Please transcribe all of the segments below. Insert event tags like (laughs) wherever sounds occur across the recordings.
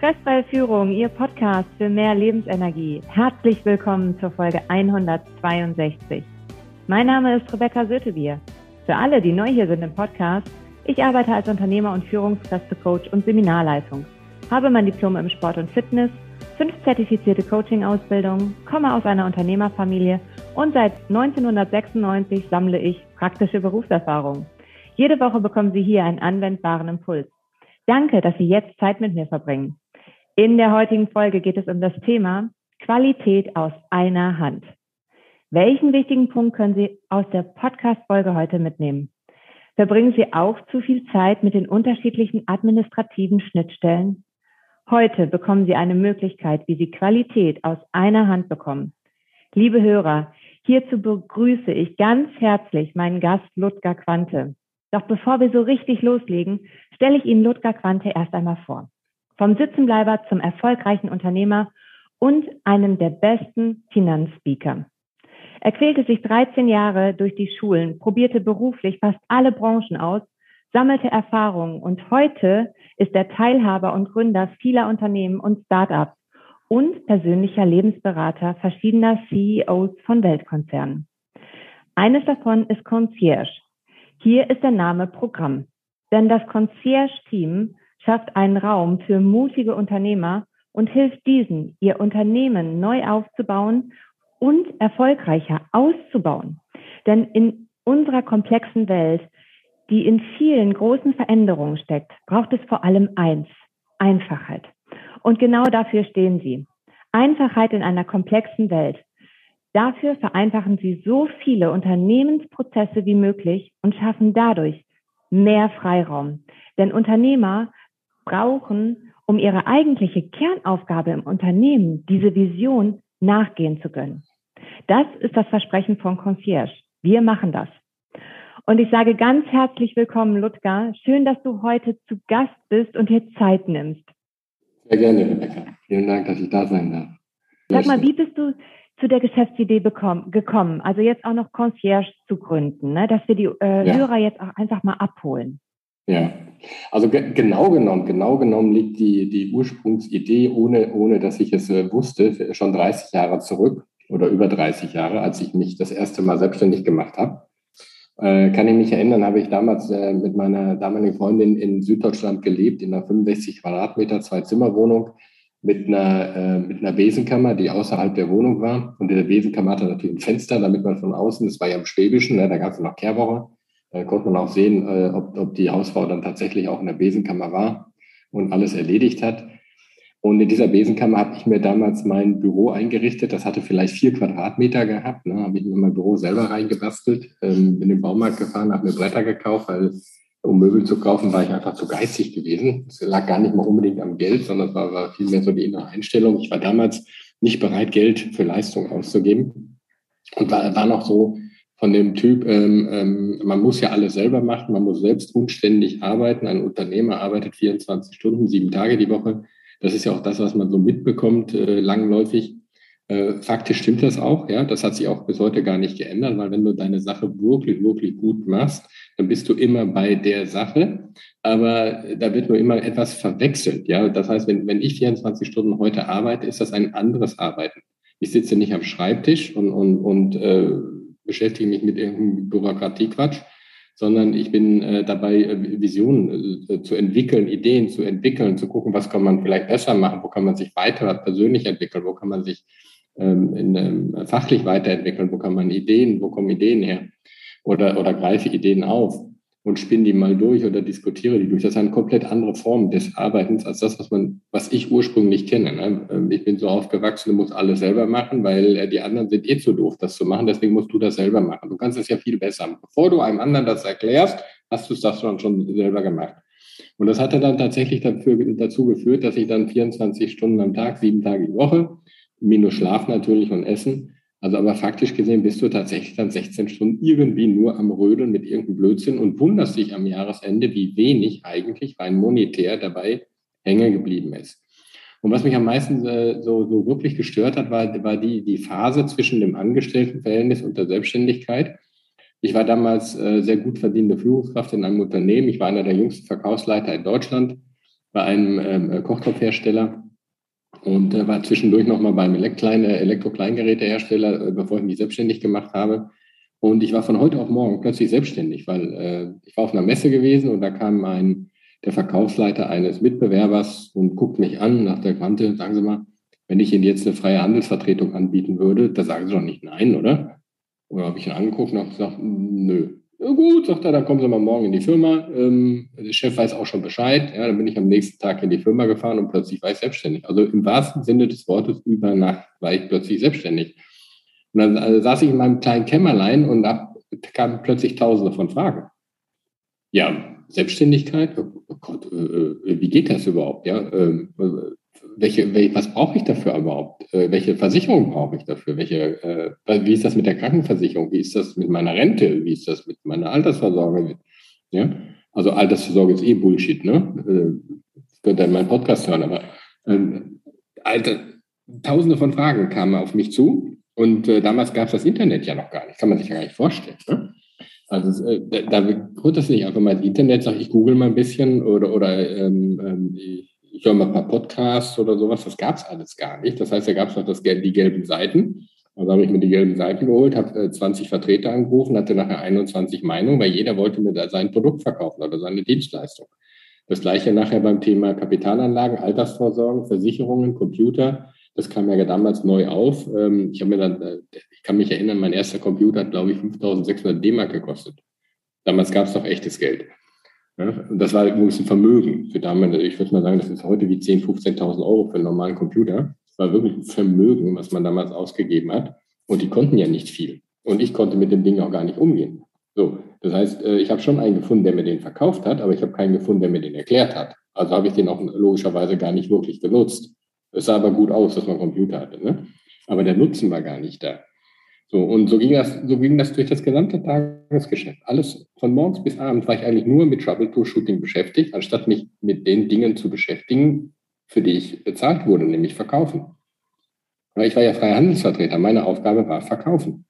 Stressfreie Führung, Ihr Podcast für mehr Lebensenergie. Herzlich willkommen zur Folge 162. Mein Name ist Rebecca Sötebier. Für alle, die neu hier sind im Podcast, ich arbeite als Unternehmer und Führungskräftecoach und Seminarleitung, habe mein Diplom im Sport und Fitness, fünf zertifizierte Coaching-Ausbildungen, komme aus einer Unternehmerfamilie und seit 1996 sammle ich praktische Berufserfahrung. Jede Woche bekommen Sie hier einen anwendbaren Impuls. Danke, dass Sie jetzt Zeit mit mir verbringen. In der heutigen Folge geht es um das Thema Qualität aus einer Hand. Welchen wichtigen Punkt können Sie aus der Podcast-Folge heute mitnehmen? Verbringen Sie auch zu viel Zeit mit den unterschiedlichen administrativen Schnittstellen? Heute bekommen Sie eine Möglichkeit, wie Sie Qualität aus einer Hand bekommen. Liebe Hörer, hierzu begrüße ich ganz herzlich meinen Gast Ludger Quante. Doch bevor wir so richtig loslegen, stelle ich Ihnen Ludger Quante erst einmal vor. Vom Sitzenbleiber zum erfolgreichen Unternehmer und einem der besten Finanzspeaker. Er quälte sich 13 Jahre durch die Schulen, probierte beruflich fast alle Branchen aus, sammelte Erfahrungen und heute ist er Teilhaber und Gründer vieler Unternehmen und Startups und persönlicher Lebensberater verschiedener CEOs von Weltkonzernen. Eines davon ist Concierge, hier ist der Name Programm. Denn das Concierge-Team schafft einen Raum für mutige Unternehmer und hilft diesen, ihr Unternehmen neu aufzubauen und erfolgreicher auszubauen. Denn in unserer komplexen Welt, die in vielen großen Veränderungen steckt, braucht es vor allem eins, Einfachheit. Und genau dafür stehen sie. Einfachheit in einer komplexen Welt. Dafür vereinfachen sie so viele Unternehmensprozesse wie möglich und schaffen dadurch mehr Freiraum. Denn Unternehmer brauchen, um ihre eigentliche Kernaufgabe im Unternehmen, diese Vision nachgehen zu können. Das ist das Versprechen von Concierge. Wir machen das. Und ich sage ganz herzlich willkommen, Ludger. Schön, dass du heute zu Gast bist und dir Zeit nimmst. Sehr gerne, Rebecca. Vielen Dank, dass ich da sein darf. Sag mal, wie bist du zu der Geschäftsidee bekommen, gekommen? Also jetzt auch noch Concierge zu gründen, ne? dass wir die äh, ja. Hörer jetzt auch einfach mal abholen. Ja, also ge genau genommen, genau genommen liegt die, die Ursprungsidee, ohne, ohne dass ich es äh, wusste, schon 30 Jahre zurück oder über 30 Jahre, als ich mich das erste Mal selbstständig gemacht habe. Äh, kann ich mich erinnern, habe ich damals äh, mit meiner damaligen Freundin in Süddeutschland gelebt, in einer 65 Quadratmeter Zwei-Zimmer-Wohnung mit einer, äh, mit einer Besenkammer, die außerhalb der Wohnung war. Und in der Besenkammer hatte natürlich ein Fenster, damit man von außen, das war ja im Schwäbischen, ne, da gab es noch Kehrwoche, da konnte man auch sehen, äh, ob, ob die Hausfrau dann tatsächlich auch in der Besenkammer war und alles erledigt hat. Und in dieser Besenkammer habe ich mir damals mein Büro eingerichtet. Das hatte vielleicht vier Quadratmeter gehabt. Ne? Habe ich mir mein Büro selber reingebastelt, ähm, bin in den Baumarkt gefahren, habe mir Bretter gekauft, weil um Möbel zu kaufen, war ich einfach zu geizig gewesen. Es lag gar nicht mal unbedingt am Geld, sondern es war, war vielmehr so die innere Einstellung. Ich war damals nicht bereit, Geld für Leistung auszugeben. Und war, war noch so von dem Typ, ähm, ähm, man muss ja alles selber machen, man muss selbst unständig arbeiten. Ein Unternehmer arbeitet 24 Stunden, sieben Tage die Woche. Das ist ja auch das, was man so mitbekommt, äh, langläufig. Äh, faktisch stimmt das auch, ja. Das hat sich auch bis heute gar nicht geändert, weil wenn du deine Sache wirklich, wirklich gut machst, dann bist du immer bei der Sache. Aber da wird nur immer etwas verwechselt, ja. Das heißt, wenn, wenn ich 24 Stunden heute arbeite, ist das ein anderes Arbeiten. Ich sitze nicht am Schreibtisch und, und, und äh, beschäftige mich mit irgendeinem Bürokratiequatsch, sondern ich bin äh, dabei, äh, Visionen äh, zu entwickeln, Ideen zu entwickeln, zu gucken, was kann man vielleicht besser machen, wo kann man sich weiter persönlich entwickeln, wo kann man sich ähm, in, ähm, fachlich weiterentwickeln, wo kann man Ideen, wo kommen Ideen her? Oder, oder greife Ideen auf und spinne die mal durch oder diskutiere die durch. Das ist eine komplett andere Form des Arbeitens als das, was man, was ich ursprünglich kenne. Ne? Ähm, ich bin so aufgewachsen, du musst alles selber machen, weil äh, die anderen sind eh zu doof, das zu machen. Deswegen musst du das selber machen. Du kannst es ja viel besser. Bevor du einem anderen das erklärst, hast du es das schon, schon selber gemacht. Und das hatte dann tatsächlich dafür, dazu geführt, dass ich dann 24 Stunden am Tag, sieben Tage die Woche minus Schlaf natürlich und Essen. Also aber faktisch gesehen bist du tatsächlich dann 16 Stunden irgendwie nur am Rödeln mit irgendeinem Blödsinn und wunderst dich am Jahresende, wie wenig eigentlich rein monetär dabei hängen geblieben ist. Und was mich am meisten äh, so, so wirklich gestört hat, war, war die, die Phase zwischen dem Angestelltenverhältnis und der Selbstständigkeit. Ich war damals äh, sehr gut verdienende Führungskraft in einem Unternehmen. Ich war einer der jüngsten Verkaufsleiter in Deutschland bei einem ähm, Kochtopfhersteller und äh, war zwischendurch nochmal beim Elektro-Kleingerätehersteller, äh, bevor ich mich selbstständig gemacht habe. Und ich war von heute auf morgen plötzlich selbstständig, weil äh, ich war auf einer Messe gewesen und da kam ein, der Verkaufsleiter eines Mitbewerbers und guckt mich an nach der Kante, sagen Sie mal, wenn ich Ihnen jetzt eine freie Handelsvertretung anbieten würde, da sagen Sie doch nicht nein, oder? Oder habe ich ihn angeguckt und habe gesagt, nö. Ja gut, sagt er, dann kommen Sie mal morgen in die Firma. Ähm, der Chef weiß auch schon Bescheid. Ja, dann bin ich am nächsten Tag in die Firma gefahren und plötzlich war ich selbstständig. Also im wahrsten Sinne des Wortes über Nacht war ich plötzlich selbstständig. Und dann also saß ich in meinem kleinen Kämmerlein und da kamen plötzlich tausende von Fragen. Ja, Selbstständigkeit, oh, oh Gott, äh, äh, wie geht das überhaupt? Ja, äh, welche, welche, was brauche ich dafür überhaupt? Äh, welche Versicherung brauche ich dafür? Welche, äh, wie ist das mit der Krankenversicherung? Wie ist das mit meiner Rente? Wie ist das mit meiner Altersvorsorge? Ja, also Altersvorsorge ist eh Bullshit, ne? Äh, könnt ihr in meinem Podcast hören, aber ähm, Alter, tausende von Fragen kamen auf mich zu und äh, damals gab es das Internet ja noch gar nicht, kann man sich ja gar nicht vorstellen. Ne? Also äh, da, da holt das nicht einfach mal ins Internet, sage ich google mal ein bisschen oder, oder ähm, ähm, ich, ich höre mal ein paar Podcasts oder sowas, das gab es alles gar nicht. Das heißt, da gab es noch das, die gelben Seiten. Also habe ich mir die gelben Seiten geholt, habe äh, 20 Vertreter angerufen, hatte nachher 21 Meinungen, weil jeder wollte mir da sein Produkt verkaufen oder seine Dienstleistung. Das gleiche nachher beim Thema Kapitalanlagen, Altersvorsorge, Versicherungen, Computer. Das kam ja damals neu auf. Ähm, ich habe mir dann, äh, ich kann mich erinnern, mein erster Computer hat, glaube ich, 5.600 D-Mark gekostet. Damals gab es doch echtes Geld. Und das war übrigens ein Vermögen für damals. Ich würde mal sagen, das ist heute wie 10.000, 15.000 Euro für einen normalen Computer. Das war wirklich ein Vermögen, was man damals ausgegeben hat. Und die konnten ja nicht viel. Und ich konnte mit dem Ding auch gar nicht umgehen. So, das heißt, äh, ich habe schon einen gefunden, der mir den verkauft hat, aber ich habe keinen gefunden, der mir den erklärt hat. Also habe ich den auch logischerweise gar nicht wirklich genutzt. Es sah aber gut aus, dass man Computer hatte. Ne? Aber der Nutzen war gar nicht da. So, und so ging das, so ging das durch das gesamte Tagesgeschäft. Alles von morgens bis abends war ich eigentlich nur mit Troubletour-Shooting beschäftigt, anstatt mich mit den Dingen zu beschäftigen, für die ich bezahlt wurde, nämlich verkaufen. Weil ich war ja freier Handelsvertreter. Meine Aufgabe war verkaufen.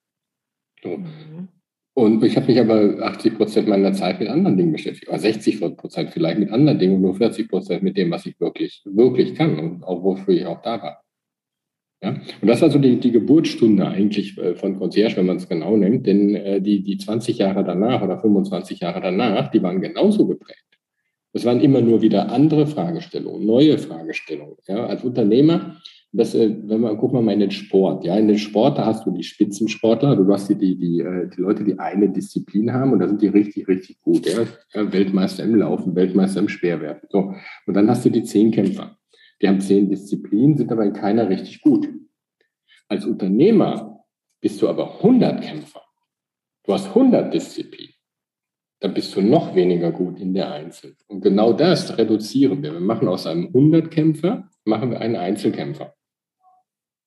So. Mhm. Und ich habe mich aber 80 Prozent meiner Zeit mit anderen Dingen beschäftigt, oder 60 Prozent vielleicht mit anderen Dingen und nur 40 Prozent mit dem, was ich wirklich, wirklich kann und auch wofür ich auch da war. Ja? Und das war so die, die Geburtsstunde eigentlich äh, von Concierge, wenn man es genau nimmt, denn äh, die, die 20 Jahre danach oder 25 Jahre danach, die waren genauso geprägt. Es waren immer nur wieder andere Fragestellungen, neue Fragestellungen. Ja? Als Unternehmer das, äh, wenn man, guck mal mal in den Sport. Ja, in den Sport, da hast du die Spitzensportler, du hast die, die, die, äh, die Leute, die eine Disziplin haben und da sind die richtig, richtig gut. Ja? Weltmeister im Laufen, Weltmeister im Speerwerfen. So. Und dann hast du die Zehnkämpfer. Die haben zehn Disziplinen, sind aber in keiner richtig gut. Als Unternehmer bist du aber 100 Kämpfer. Du hast 100 Disziplinen. Dann bist du noch weniger gut in der Einzel. Und genau das reduzieren wir. Wir machen aus einem 100 Kämpfer, machen wir einen Einzelkämpfer.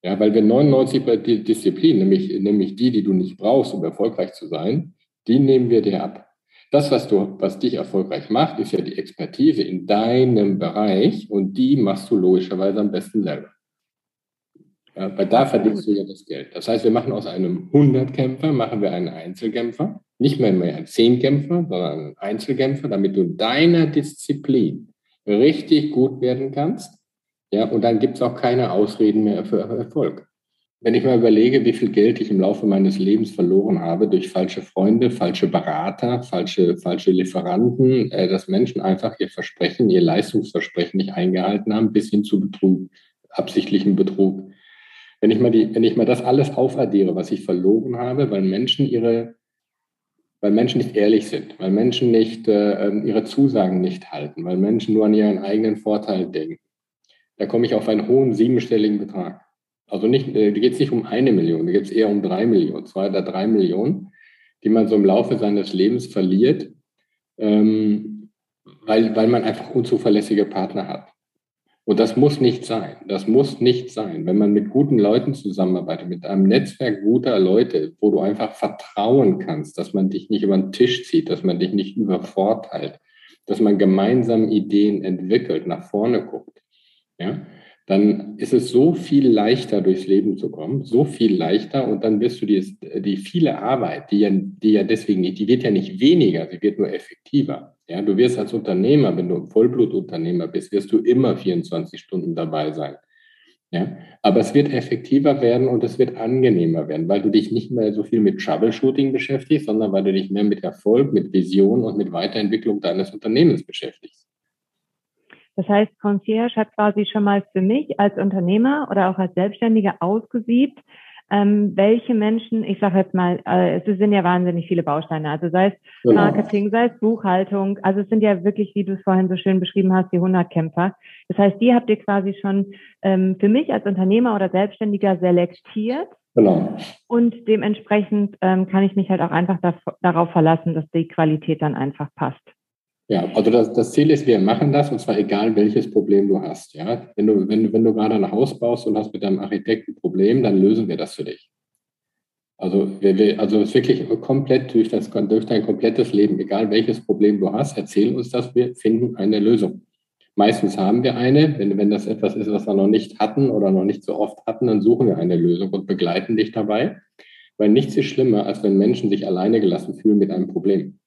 Ja, weil wir 99 Disziplinen, nämlich, nämlich die, die du nicht brauchst, um erfolgreich zu sein, die nehmen wir dir ab. Das, was du, was dich erfolgreich macht, ist ja die Expertise in deinem Bereich und die machst du logischerweise am besten selber. Ja, weil da verdienst du ja das Geld. Das heißt, wir machen aus einem 100-Kämpfer, machen wir einen Einzelkämpfer, nicht mehr mehr einen 10-Kämpfer, sondern einen Einzelkämpfer, damit du in deiner Disziplin richtig gut werden kannst. Ja, und dann gibt es auch keine Ausreden mehr für Erfolg. Wenn ich mal überlege, wie viel Geld ich im Laufe meines Lebens verloren habe durch falsche Freunde, falsche Berater, falsche, falsche Lieferanten, äh, dass Menschen einfach ihr Versprechen, ihr Leistungsversprechen nicht eingehalten haben, bis hin zu Betrug, absichtlichen Betrug. Wenn ich mal die, wenn ich mal das alles aufaddiere, was ich verloren habe, weil Menschen ihre, weil Menschen nicht ehrlich sind, weil Menschen nicht äh, ihre Zusagen nicht halten, weil Menschen nur an ihren eigenen Vorteil denken, da komme ich auf einen hohen siebenstelligen Betrag. Also nicht, äh, da geht es nicht um eine Million, da geht es eher um drei Millionen, zwei oder drei Millionen, die man so im Laufe seines Lebens verliert, ähm, weil, weil man einfach unzuverlässige Partner hat. Und das muss nicht sein. Das muss nicht sein. Wenn man mit guten Leuten zusammenarbeitet, mit einem Netzwerk guter Leute, wo du einfach vertrauen kannst, dass man dich nicht über den Tisch zieht, dass man dich nicht übervorteilt, dass man gemeinsam Ideen entwickelt, nach vorne guckt, ja, dann ist es so viel leichter, durchs Leben zu kommen, so viel leichter und dann wirst du die, die viele Arbeit, die ja, die ja deswegen nicht, die wird ja nicht weniger, sie wird nur effektiver. Ja, du wirst als Unternehmer, wenn du ein Vollblutunternehmer bist, wirst du immer 24 Stunden dabei sein. Ja, aber es wird effektiver werden und es wird angenehmer werden, weil du dich nicht mehr so viel mit Troubleshooting beschäftigst, sondern weil du dich mehr mit Erfolg, mit Vision und mit Weiterentwicklung deines Unternehmens beschäftigst. Das heißt, Concierge hat quasi schon mal für mich als Unternehmer oder auch als Selbstständiger ausgesiebt, ähm, welche Menschen, ich sage jetzt mal, äh, es sind ja wahnsinnig viele Bausteine, also sei es genau. Marketing, sei es Buchhaltung, also es sind ja wirklich, wie du es vorhin so schön beschrieben hast, die 100 Kämpfer. Das heißt, die habt ihr quasi schon ähm, für mich als Unternehmer oder Selbstständiger selektiert. Genau. Und dementsprechend ähm, kann ich mich halt auch einfach darauf verlassen, dass die Qualität dann einfach passt. Ja, also das, das, Ziel ist, wir machen das und zwar egal, welches Problem du hast. Ja? Wenn, du, wenn, wenn du gerade ein Haus baust und hast mit deinem Architekten ein Problem, dann lösen wir das für dich. Also, wir, wir, also es ist wirklich komplett durch, das, durch dein komplettes Leben, egal welches Problem du hast, erzähl uns das, wir finden eine Lösung. Meistens haben wir eine. Wenn, wenn das etwas ist, was wir noch nicht hatten oder noch nicht so oft hatten, dann suchen wir eine Lösung und begleiten dich dabei. Weil nichts ist schlimmer, als wenn Menschen sich alleine gelassen fühlen mit einem Problem.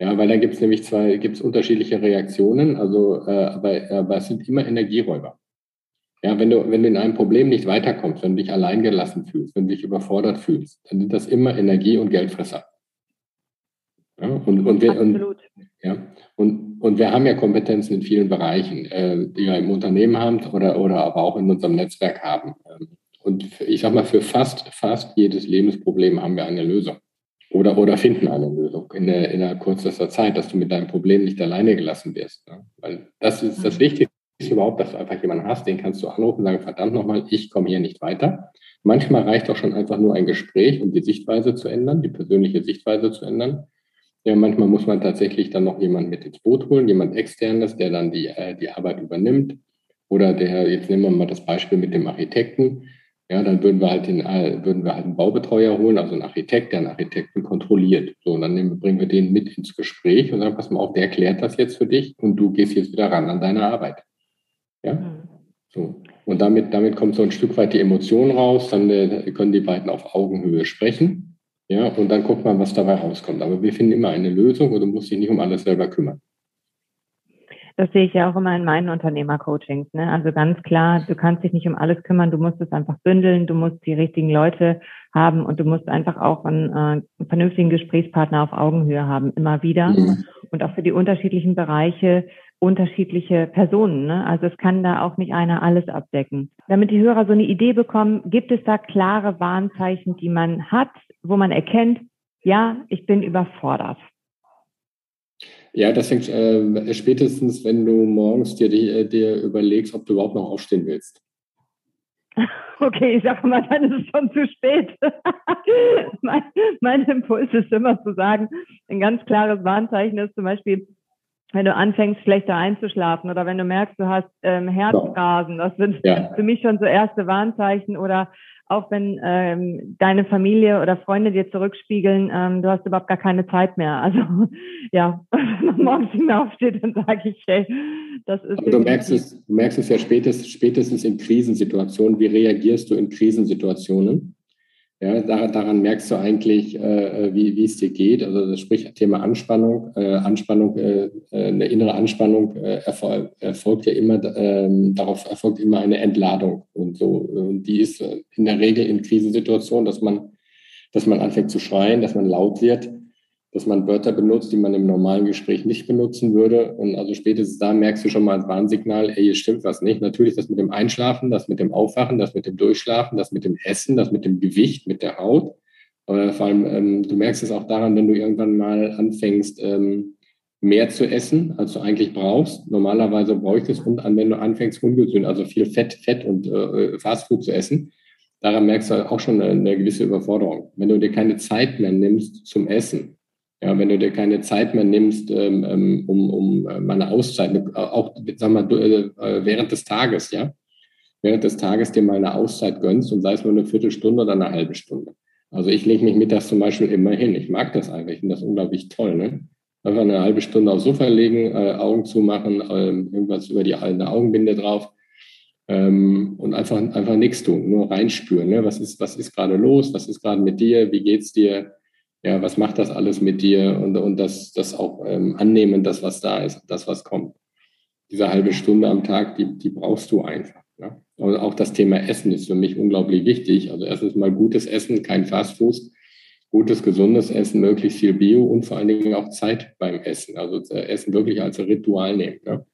Ja, weil da gibt es nämlich zwei, gibt es unterschiedliche Reaktionen, also äh, aber, aber es sind immer Energieräuber. Ja, wenn du, wenn du in einem Problem nicht weiterkommst, wenn du dich alleingelassen fühlst, wenn du dich überfordert fühlst, dann sind das immer Energie- und Geldfresser. Ja, und, und, wir, und, ja, und, und wir haben ja Kompetenzen in vielen Bereichen, äh, die wir im Unternehmen haben oder, oder aber auch in unserem Netzwerk haben. Und ich sag mal, für fast, fast jedes Lebensproblem haben wir eine Lösung. Oder, oder finden eine Lösung in, der, in der kürzester Zeit, dass du mit deinem Problem nicht alleine gelassen wirst. Ne? Weil das ist das mhm. Wichtigste überhaupt, dass du einfach jemanden hast, den kannst du anrufen und sagen, verdammt nochmal, ich komme hier nicht weiter. Manchmal reicht auch schon einfach nur ein Gespräch, um die Sichtweise zu ändern, die persönliche Sichtweise zu ändern. Ja, manchmal muss man tatsächlich dann noch jemanden mit ins Boot holen, jemand externes, der dann die, äh, die Arbeit übernimmt. Oder der, jetzt nehmen wir mal das Beispiel mit dem Architekten, ja, dann würden wir halt den, äh, würden wir halt einen Baubetreuer holen, also einen Architekt, der einen Architekten kontrolliert. So, und dann nehmen, bringen wir den mit ins Gespräch und sagen, pass mal auf, der erklärt das jetzt für dich und du gehst jetzt wieder ran an deine Arbeit. Ja, mhm. so. Und damit, damit kommt so ein Stück weit die Emotion raus, dann äh, können die beiden auf Augenhöhe sprechen. Ja, und dann guckt man, was dabei rauskommt. Aber wir finden immer eine Lösung und du musst dich nicht um alles selber kümmern. Das sehe ich ja auch immer in meinen Unternehmercoachings. Ne? Also ganz klar, du kannst dich nicht um alles kümmern, du musst es einfach bündeln, du musst die richtigen Leute haben und du musst einfach auch einen, äh, einen vernünftigen Gesprächspartner auf Augenhöhe haben, immer wieder. Mhm. Und auch für die unterschiedlichen Bereiche unterschiedliche Personen. Ne? Also es kann da auch nicht einer alles abdecken. Damit die Hörer so eine Idee bekommen, gibt es da klare Warnzeichen, die man hat, wo man erkennt, ja, ich bin überfordert. Ja, das fängt äh, spätestens, wenn du morgens dir, dir, dir überlegst, ob du überhaupt noch aufstehen willst. (laughs) Okay, ich sage mal, dann ist es schon zu spät. (laughs) mein, mein Impuls ist immer zu sagen, ein ganz klares Warnzeichen ist zum Beispiel, wenn du anfängst, schlechter einzuschlafen oder wenn du merkst, du hast ähm, Herzrasen, das sind ja. für mich schon so erste Warnzeichen oder auch wenn ähm, deine Familie oder Freunde dir zurückspiegeln, ähm, du hast überhaupt gar keine Zeit mehr. Also (laughs) ja, (laughs) wenn man morgens hinaufsteht, dann sage ich, hey, das ist. Aber du merkst es, du merkst es ja spätestens, spätestens in Krisensituationen. Wie reagierst du in Krisensituationen? Ja, daran merkst du eigentlich, äh, wie, wie es dir geht. Also das spricht Thema Anspannung. Äh, Anspannung, äh, äh eine innere Anspannung äh, erfolgt, erfolgt ja immer, ähm, darauf erfolgt immer eine Entladung. Und so, und die ist äh, in der Regel in Krisensituationen, dass man, dass man anfängt zu schreien, dass man laut wird dass man Wörter benutzt, die man im normalen Gespräch nicht benutzen würde. Und also spätestens da merkst du schon mal ein Warnsignal, ey, hier stimmt was nicht. Natürlich das mit dem Einschlafen, das mit dem Aufwachen, das mit dem Durchschlafen, das mit dem Essen, das mit dem Gewicht, mit der Haut. Aber vor allem, ähm, du merkst es auch daran, wenn du irgendwann mal anfängst, ähm, mehr zu essen, als du eigentlich brauchst. Normalerweise bräuchtest und an, wenn du anfängst, ungesund, also viel Fett, Fett und äh, Fastfood zu essen, daran merkst du auch schon eine, eine gewisse Überforderung. Wenn du dir keine Zeit mehr nimmst zum Essen, ja, wenn du dir keine Zeit mehr nimmst, ähm, ähm um, um äh, meine Auszeit, äh, auch sag mal, äh, während des Tages, ja, während des Tages dir mal eine Auszeit gönnst und sei es nur eine Viertelstunde oder eine halbe Stunde. Also ich lege mich mittags zum Beispiel immer hin. Ich mag das einfach. Ich finde das unglaublich toll. Ne? Einfach eine halbe Stunde aufs Sofa legen, äh, Augen zumachen, äh, irgendwas über die eine Augenbinde drauf ähm, und einfach, einfach nichts tun, nur reinspüren. Ne? Was ist, was ist gerade los? Was ist gerade mit dir? Wie geht's dir? Ja, was macht das alles mit dir? Und, und das, das auch ähm, annehmen, das, was da ist, das, was kommt. Diese halbe Stunde am Tag, die, die brauchst du einfach. Ja? Und auch das Thema Essen ist für mich unglaublich wichtig. Also erstens mal gutes Essen, kein Fastfood, gutes, gesundes Essen, möglichst viel Bio und vor allen Dingen auch Zeit beim Essen. Also Essen wirklich als Ritual nehmen. Ja?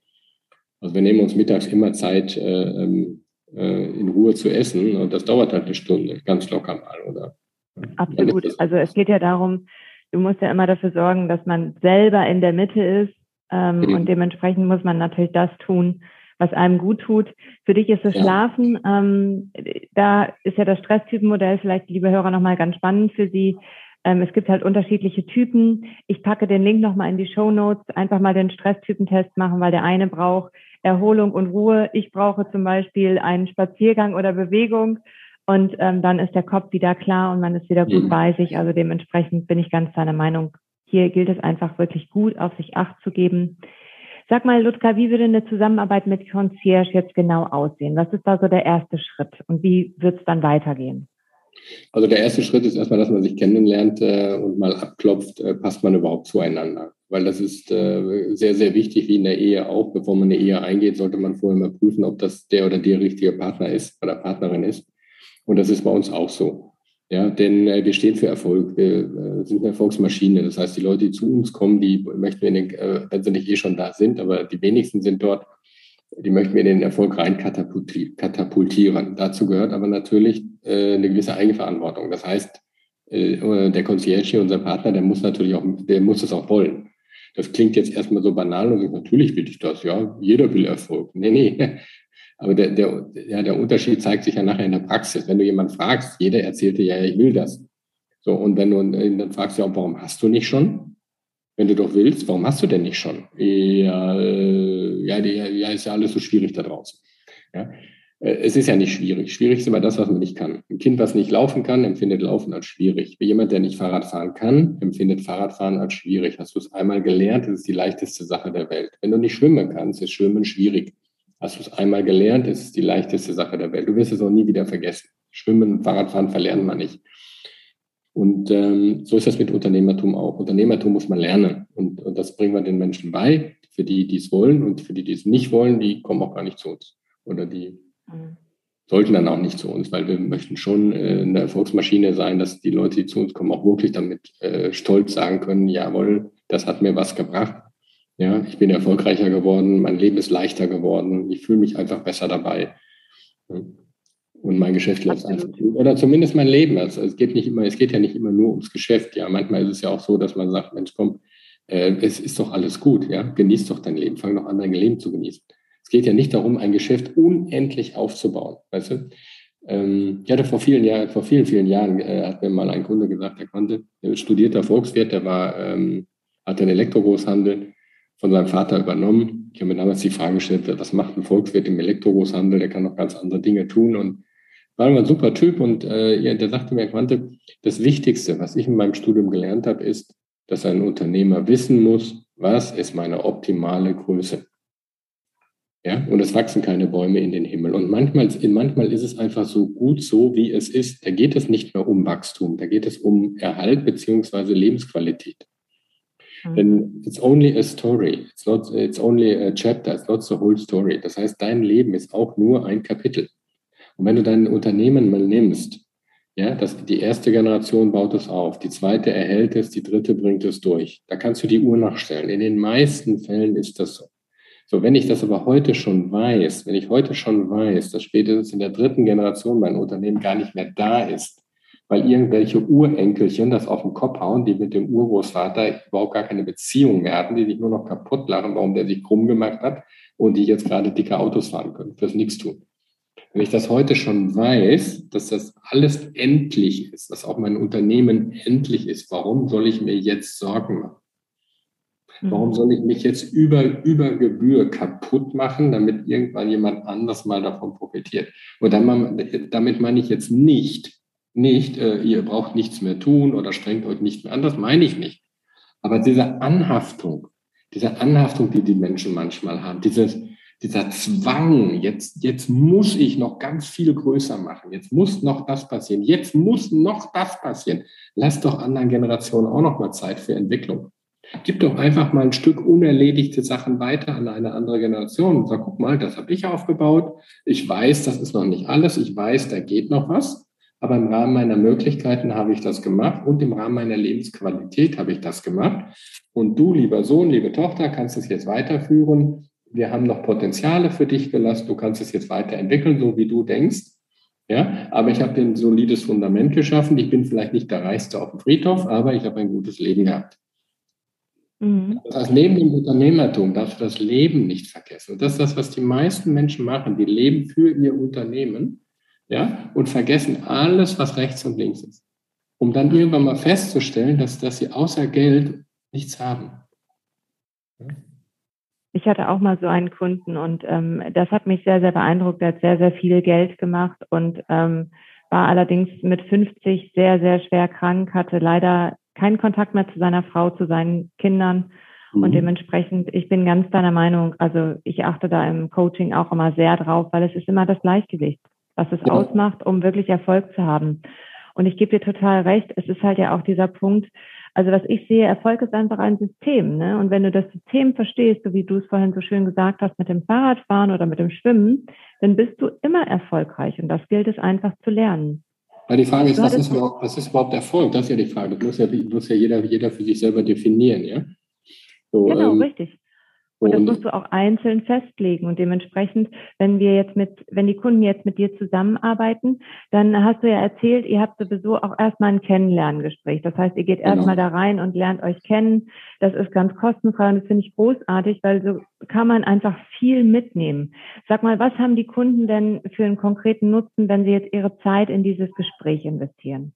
Also wir nehmen uns mittags immer Zeit, äh, ähm, äh, in Ruhe zu essen und das dauert halt eine Stunde, ganz locker mal, oder? Absolut. Also es geht ja darum, du musst ja immer dafür sorgen, dass man selber in der Mitte ist ähm, mhm. und dementsprechend muss man natürlich das tun, was einem gut tut. Für dich ist das ja. Schlafen, ähm, da ist ja das Stresstypenmodell vielleicht, liebe Hörer, nochmal ganz spannend für Sie. Ähm, es gibt halt unterschiedliche Typen. Ich packe den Link nochmal in die Show Notes. Einfach mal den Stresstypentest machen, weil der eine braucht Erholung und Ruhe. Ich brauche zum Beispiel einen Spaziergang oder Bewegung. Und ähm, dann ist der Kopf wieder klar und man ist wieder gut mhm. bei sich. Also dementsprechend bin ich ganz deiner Meinung. Hier gilt es einfach wirklich gut, auf sich Acht zu geben. Sag mal, Ludger, wie würde eine Zusammenarbeit mit Concierge jetzt genau aussehen? Was ist da so der erste Schritt und wie wird es dann weitergehen? Also der erste Schritt ist erstmal, dass man sich kennenlernt äh, und mal abklopft, äh, passt man überhaupt zueinander. Weil das ist äh, sehr, sehr wichtig, wie in der Ehe auch. Bevor man eine Ehe eingeht, sollte man vorher mal prüfen, ob das der oder der richtige Partner ist oder Partnerin ist. Und das ist bei uns auch so. Ja, denn äh, wir stehen für Erfolg. Wir äh, sind eine Erfolgsmaschine. Das heißt, die Leute, die zu uns kommen, die möchten wir, den, äh, wenn sie nicht eh schon da sind, aber die wenigsten sind dort, die möchten wir in den Erfolg rein katapultieren. Dazu gehört aber natürlich äh, eine gewisse Eigenverantwortung. Das heißt, äh, der Concierge, unser Partner, der muss natürlich auch, der muss es auch wollen. Das klingt jetzt erstmal so banal und natürlich will ich das, ja. Jeder will Erfolg. Nee, nee. Aber der, der, ja, der Unterschied zeigt sich ja nachher in der Praxis. Wenn du jemanden fragst, jeder erzählt dir ja, ich will das. So, und wenn du dann fragst ja warum hast du nicht schon? Wenn du doch willst, warum hast du denn nicht schon? Ja, äh, ja, ja ist ja alles so schwierig da draußen. Ja. Äh, es ist ja nicht schwierig. Schwierig ist immer das, was man nicht kann. Ein Kind, was nicht laufen kann, empfindet Laufen als schwierig. Wie jemand, der nicht Fahrrad fahren kann, empfindet Fahrradfahren als schwierig. Hast du es einmal gelernt, das ist die leichteste Sache der Welt. Wenn du nicht schwimmen kannst, ist Schwimmen schwierig. Hast du es einmal gelernt, ist es die leichteste Sache der Welt. Du wirst es auch nie wieder vergessen. Schwimmen und Fahrradfahren verlernt man nicht. Und ähm, so ist das mit Unternehmertum auch. Unternehmertum muss man lernen. Und, und das bringen wir den Menschen bei. Für die, die es wollen und für die, die es nicht wollen, die kommen auch gar nicht zu uns. Oder die mhm. sollten dann auch nicht zu uns, weil wir möchten schon äh, eine Erfolgsmaschine sein, dass die Leute, die zu uns kommen, auch wirklich damit äh, stolz sagen können, jawohl, das hat mir was gebracht. Ja, ich bin erfolgreicher geworden, mein Leben ist leichter geworden, ich fühle mich einfach besser dabei. Und mein Geschäft läuft einfach gut. Oder zumindest mein Leben. Also es geht nicht immer, es geht ja nicht immer nur ums Geschäft. Ja, manchmal ist es ja auch so, dass man sagt, Mensch, komm, äh, es ist doch alles gut, ja. Genieß doch dein Leben, fang doch an, dein Leben zu genießen. Es geht ja nicht darum, ein Geschäft unendlich aufzubauen. Weißt du? Ähm, ich hatte vor vielen Jahren, vor vielen, vielen Jahren, äh, hat mir mal ein Kunde gesagt, der konnte, der studierter Volkswirt, der war, ähm, hatte einen Elektrogroßhandel von seinem Vater übernommen. Ich habe mir damals die Frage gestellt, was macht ein Volkswirt im Elektrogroßhandel? Der kann noch ganz andere Dinge tun und war ein super Typ und äh, der sagte mir, Quante, das Wichtigste, was ich in meinem Studium gelernt habe, ist, dass ein Unternehmer wissen muss, was ist meine optimale Größe. Ja, und es wachsen keine Bäume in den Himmel. Und manchmal, manchmal ist es einfach so gut so, wie es ist. Da geht es nicht mehr um Wachstum, da geht es um Erhalt beziehungsweise Lebensqualität. Mhm. Denn it's only a story, it's not, it's only a chapter, it's not the whole story. Das heißt, dein Leben ist auch nur ein Kapitel. Und wenn du dein Unternehmen mal nimmst, ja, das, die erste Generation baut es auf, die zweite erhält es, die dritte bringt es durch. Da kannst du die Uhr nachstellen. In den meisten Fällen ist das so. So, wenn ich das aber heute schon weiß, wenn ich heute schon weiß, dass spätestens in der dritten Generation mein Unternehmen gar nicht mehr da ist, weil irgendwelche Urenkelchen das auf den Kopf hauen, die mit dem Urgroßvater überhaupt gar keine Beziehung mehr hatten, die sich nur noch kaputt lachen, warum der sich krumm gemacht hat und die jetzt gerade dicke Autos fahren können, fürs Nichtstun. Wenn ich das heute schon weiß, dass das alles endlich ist, dass auch mein Unternehmen endlich ist, warum soll ich mir jetzt Sorgen machen? Warum mhm. soll ich mich jetzt über, über Gebühr kaputt machen, damit irgendwann jemand anders mal davon profitiert? Und dann, damit meine ich jetzt nicht, nicht, äh, ihr braucht nichts mehr tun oder strengt euch nicht mehr an, das meine ich nicht. Aber diese Anhaftung, diese Anhaftung, die die Menschen manchmal haben, dieses, dieser Zwang, jetzt, jetzt muss ich noch ganz viel größer machen, jetzt muss noch das passieren, jetzt muss noch das passieren. Lass doch anderen Generationen auch noch mal Zeit für Entwicklung. Gib doch einfach mal ein Stück unerledigte Sachen weiter an eine andere Generation und sag, guck mal, das habe ich aufgebaut. Ich weiß, das ist noch nicht alles. Ich weiß, da geht noch was. Aber im Rahmen meiner Möglichkeiten habe ich das gemacht und im Rahmen meiner Lebensqualität habe ich das gemacht. Und du, lieber Sohn, liebe Tochter, kannst es jetzt weiterführen. Wir haben noch Potenziale für dich gelassen. Du kannst es jetzt weiterentwickeln, so wie du denkst. Ja, aber ich habe ein solides Fundament geschaffen. Ich bin vielleicht nicht der Reichste auf dem Friedhof, aber ich habe ein gutes Leben gehabt. Mhm. Das heißt, neben dem Unternehmertum darfst du das Leben nicht vergessen. Und das ist das, was die meisten Menschen machen. Die leben für ihr Unternehmen, ja, und vergessen alles, was rechts und links ist. Um dann irgendwann mal festzustellen, dass, dass sie außer Geld nichts haben. Ja? Ich hatte auch mal so einen Kunden und ähm, das hat mich sehr, sehr beeindruckt. Er hat sehr, sehr viel Geld gemacht und ähm, war allerdings mit 50 sehr, sehr schwer krank, hatte leider keinen Kontakt mehr zu seiner Frau, zu seinen Kindern. Mhm. Und dementsprechend, ich bin ganz deiner Meinung, also ich achte da im Coaching auch immer sehr drauf, weil es ist immer das Gleichgewicht, was es ja. ausmacht, um wirklich Erfolg zu haben. Und ich gebe dir total recht, es ist halt ja auch dieser Punkt, also was ich sehe, Erfolg ist einfach ein System. Ne? Und wenn du das System verstehst, so wie du es vorhin so schön gesagt hast, mit dem Fahrradfahren oder mit dem Schwimmen, dann bist du immer erfolgreich. Und das gilt es einfach zu lernen. Weil die Frage ist, was ist, überhaupt, was ist überhaupt Erfolg? Das ist ja die Frage. Das muss ja, muss ja jeder, jeder für sich selber definieren, ja? So, genau, ähm, richtig. Und das musst du auch einzeln festlegen. Und dementsprechend, wenn wir jetzt mit, wenn die Kunden jetzt mit dir zusammenarbeiten, dann hast du ja erzählt, ihr habt sowieso auch erstmal ein Kennenlerngespräch. Das heißt, ihr geht genau. erstmal da rein und lernt euch kennen. Das ist ganz kostenfrei und das finde ich großartig, weil so kann man einfach viel mitnehmen. Sag mal, was haben die Kunden denn für einen konkreten Nutzen, wenn sie jetzt ihre Zeit in dieses Gespräch investieren?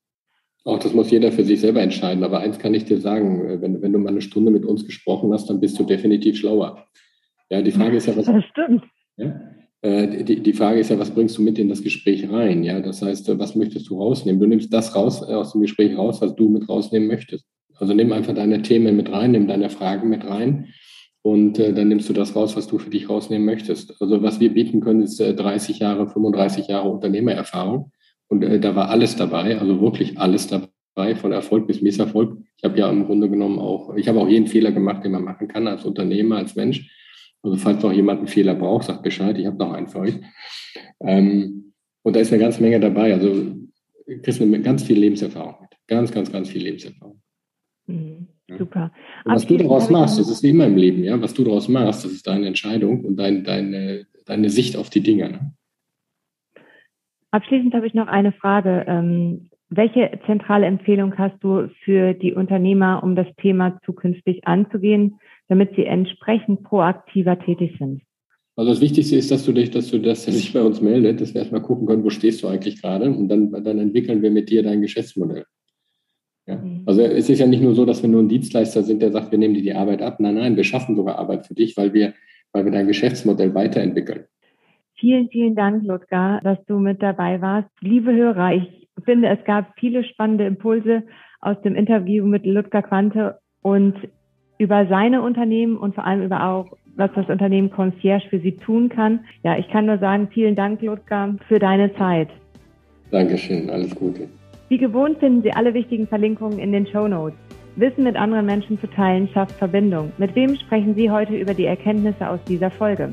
Auch das muss jeder für sich selber entscheiden. Aber eins kann ich dir sagen, äh, wenn, wenn du mal eine Stunde mit uns gesprochen hast, dann bist du definitiv schlauer. Ja, die Frage ist ja, was. Das stimmt. Ja, äh, die, die Frage ist ja, was bringst du mit in das Gespräch rein? Ja, das heißt, äh, was möchtest du rausnehmen? Du nimmst das raus aus dem Gespräch raus, was du mit rausnehmen möchtest. Also nimm einfach deine Themen mit rein, nimm deine Fragen mit rein und äh, dann nimmst du das raus, was du für dich rausnehmen möchtest. Also was wir bieten können, ist äh, 30 Jahre, 35 Jahre Unternehmererfahrung. Und äh, da war alles dabei, also wirklich alles dabei, von Erfolg bis Misserfolg. Ich habe ja im Grunde genommen auch, ich habe auch jeden Fehler gemacht, den man machen kann als Unternehmer, als Mensch. Also falls noch jemand einen Fehler braucht, sagt Bescheid, ich habe noch einen für euch. Ähm, und da ist eine ganze Menge dabei. Also kriegst du ganz viel Lebenserfahrung mit. Ganz, ganz, ganz viel Lebenserfahrung. Mhm, ja. Super. Und was du daraus machst, das ist wie immer im Leben, ja. Was du daraus machst, das ist deine Entscheidung und dein, deine, deine Sicht auf die Dinge. Ne? Abschließend habe ich noch eine Frage. Ähm, welche zentrale Empfehlung hast du für die Unternehmer, um das Thema zukünftig anzugehen, damit sie entsprechend proaktiver tätig sind? Also das Wichtigste ist, dass du dich, dass du das sich bei uns meldet, dass wir erstmal gucken können, wo stehst du eigentlich gerade und dann, dann entwickeln wir mit dir dein Geschäftsmodell. Ja. Mhm. Also es ist ja nicht nur so, dass wir nur ein Dienstleister sind, der sagt, wir nehmen dir die Arbeit ab. Nein, nein, wir schaffen sogar Arbeit für dich, weil wir, weil wir dein Geschäftsmodell weiterentwickeln. Vielen, vielen Dank, Ludger, dass du mit dabei warst. Liebe Hörer, ich finde, es gab viele spannende Impulse aus dem Interview mit Ludger Quante und über seine Unternehmen und vor allem über auch, was das Unternehmen Concierge für sie tun kann. Ja, ich kann nur sagen, vielen Dank, Ludger, für deine Zeit. Dankeschön, alles Gute. Wie gewohnt finden Sie alle wichtigen Verlinkungen in den Show Notes. Wissen mit anderen Menschen zu teilen schafft Verbindung. Mit wem sprechen Sie heute über die Erkenntnisse aus dieser Folge?